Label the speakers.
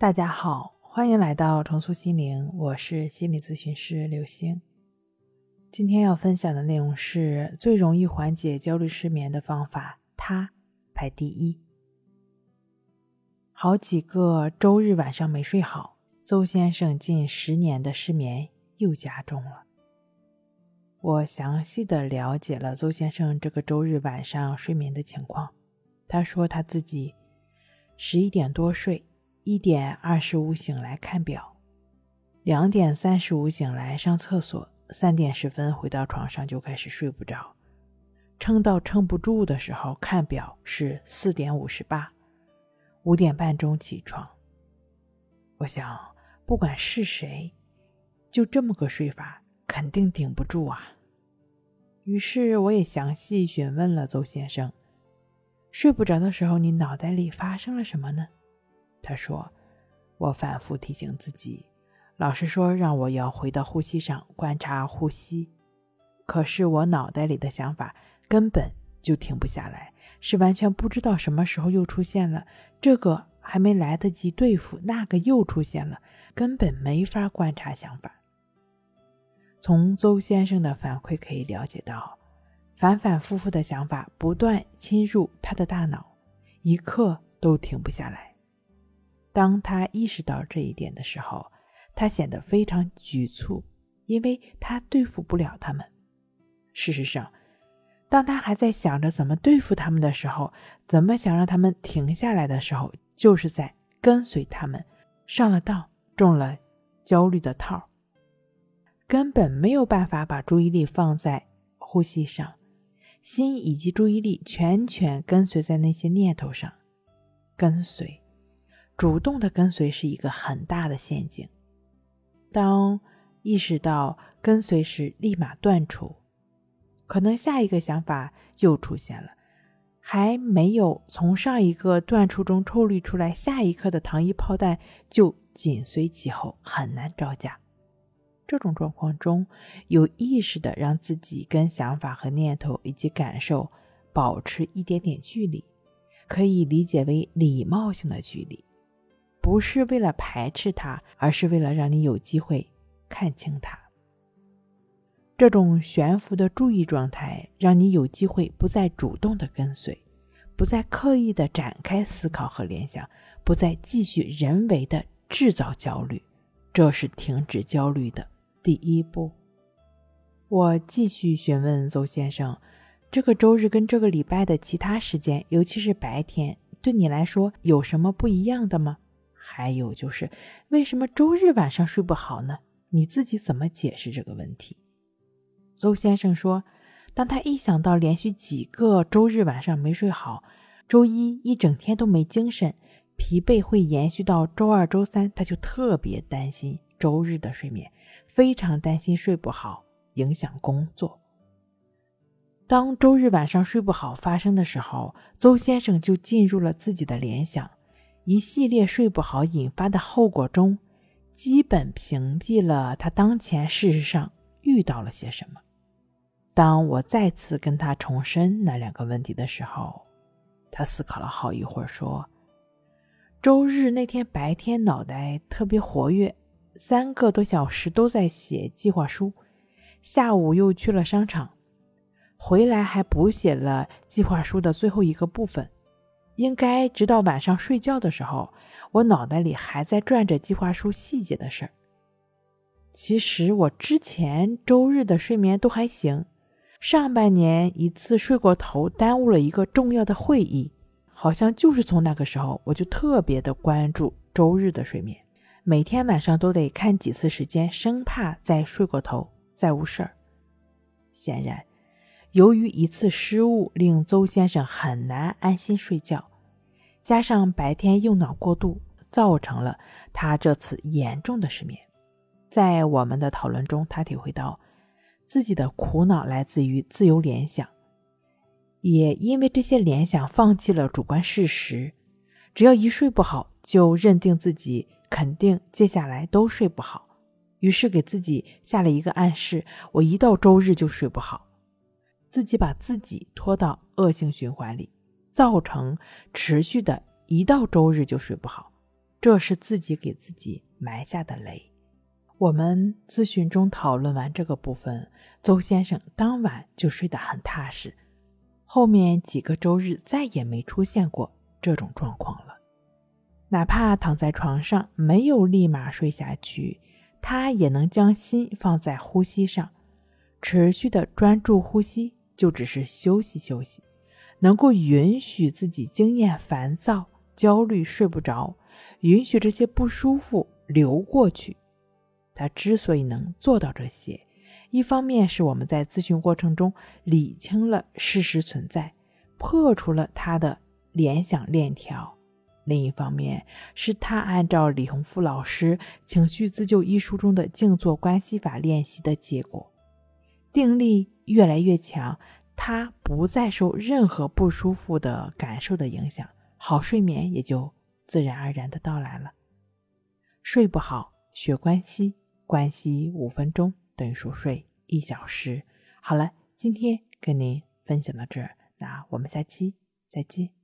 Speaker 1: 大家好，欢迎来到重塑心灵，我是心理咨询师刘星。今天要分享的内容是最容易缓解焦虑失眠的方法，它排第一。好几个周日晚上没睡好，邹先生近十年的失眠又加重了。我详细的了解了邹先生这个周日晚上睡眠的情况。他说他自己十一点多睡，一点二十五醒来看表，两点三十五醒来上厕所，三点十分回到床上就开始睡不着，撑到撑不住的时候看表是四点五十八，五点半钟起床。我想不管是谁，就这么个睡法。肯定顶不住啊！于是我也详细询问了邹先生：“睡不着的时候，你脑袋里发生了什么呢？”他说：“我反复提醒自己，老师说让我要回到呼吸上，观察呼吸。可是我脑袋里的想法根本就停不下来，是完全不知道什么时候又出现了。这个还没来得及对付，那个又出现了，根本没法观察想法。”从邹先生的反馈可以了解到，反反复复的想法不断侵入他的大脑，一刻都停不下来。当他意识到这一点的时候，他显得非常局促，因为他对付不了他们。事实上，当他还在想着怎么对付他们的时候，怎么想让他们停下来的时候，就是在跟随他们，上了当，中了焦虑的套。根本没有办法把注意力放在呼吸上，心以及注意力全权跟随在那些念头上。跟随，主动的跟随是一个很大的陷阱。当意识到跟随时，立马断除，可能下一个想法又出现了，还没有从上一个断除中抽离出来，下一刻的糖衣炮弹就紧随其后，很难招架。这种状况中，有意识的让自己跟想法和念头以及感受保持一点点距离，可以理解为礼貌性的距离，不是为了排斥它，而是为了让你有机会看清它。这种悬浮的注意状态，让你有机会不再主动的跟随，不再刻意的展开思考和联想，不再继续人为的制造焦虑，这是停止焦虑的。第一步，我继续询问邹先生：“这个周日跟这个礼拜的其他时间，尤其是白天，对你来说有什么不一样的吗？还有就是，为什么周日晚上睡不好呢？你自己怎么解释这个问题？”邹先生说：“当他一想到连续几个周日晚上没睡好，周一一整天都没精神，疲惫会延续到周二、周三，他就特别担心周日的睡眠。”非常担心睡不好影响工作。当周日晚上睡不好发生的时候，邹先生就进入了自己的联想，一系列睡不好引发的后果中，基本屏蔽了他当前事实上遇到了些什么。当我再次跟他重申那两个问题的时候，他思考了好一会儿，说：“周日那天白天脑袋特别活跃。”三个多小时都在写计划书，下午又去了商场，回来还补写了计划书的最后一个部分。应该直到晚上睡觉的时候，我脑袋里还在转着计划书细节的事儿。其实我之前周日的睡眠都还行，上半年一次睡过头，耽误了一个重要的会议，好像就是从那个时候我就特别的关注周日的睡眠。每天晚上都得看几次时间，生怕再睡过头，再无事儿。显然，由于一次失误，令邹先生很难安心睡觉，加上白天用脑过度，造成了他这次严重的失眠。在我们的讨论中，他体会到自己的苦恼来自于自由联想，也因为这些联想放弃了主观事实，只要一睡不好，就认定自己。肯定接下来都睡不好，于是给自己下了一个暗示：我一到周日就睡不好，自己把自己拖到恶性循环里，造成持续的一到周日就睡不好。这是自己给自己埋下的雷。我们咨询中讨论完这个部分，邹先生当晚就睡得很踏实，后面几个周日再也没出现过这种状况了。哪怕躺在床上没有立马睡下去，他也能将心放在呼吸上，持续的专注呼吸，就只是休息休息，能够允许自己经验烦躁、焦虑、睡不着，允许这些不舒服流过去。他之所以能做到这些，一方面是我们在咨询过程中理清了事实存在，破除了他的联想链条；另一方面是他按照李洪福老师《情绪自救》一书中的静坐关系法练习的结果，定力越来越强，他不再受任何不舒服的感受的影响，好睡眠也就自然而然的到来了。睡不好，学关系。关系五分钟等于熟睡一小时。好了，今天跟您分享到这儿，那我们下期再见。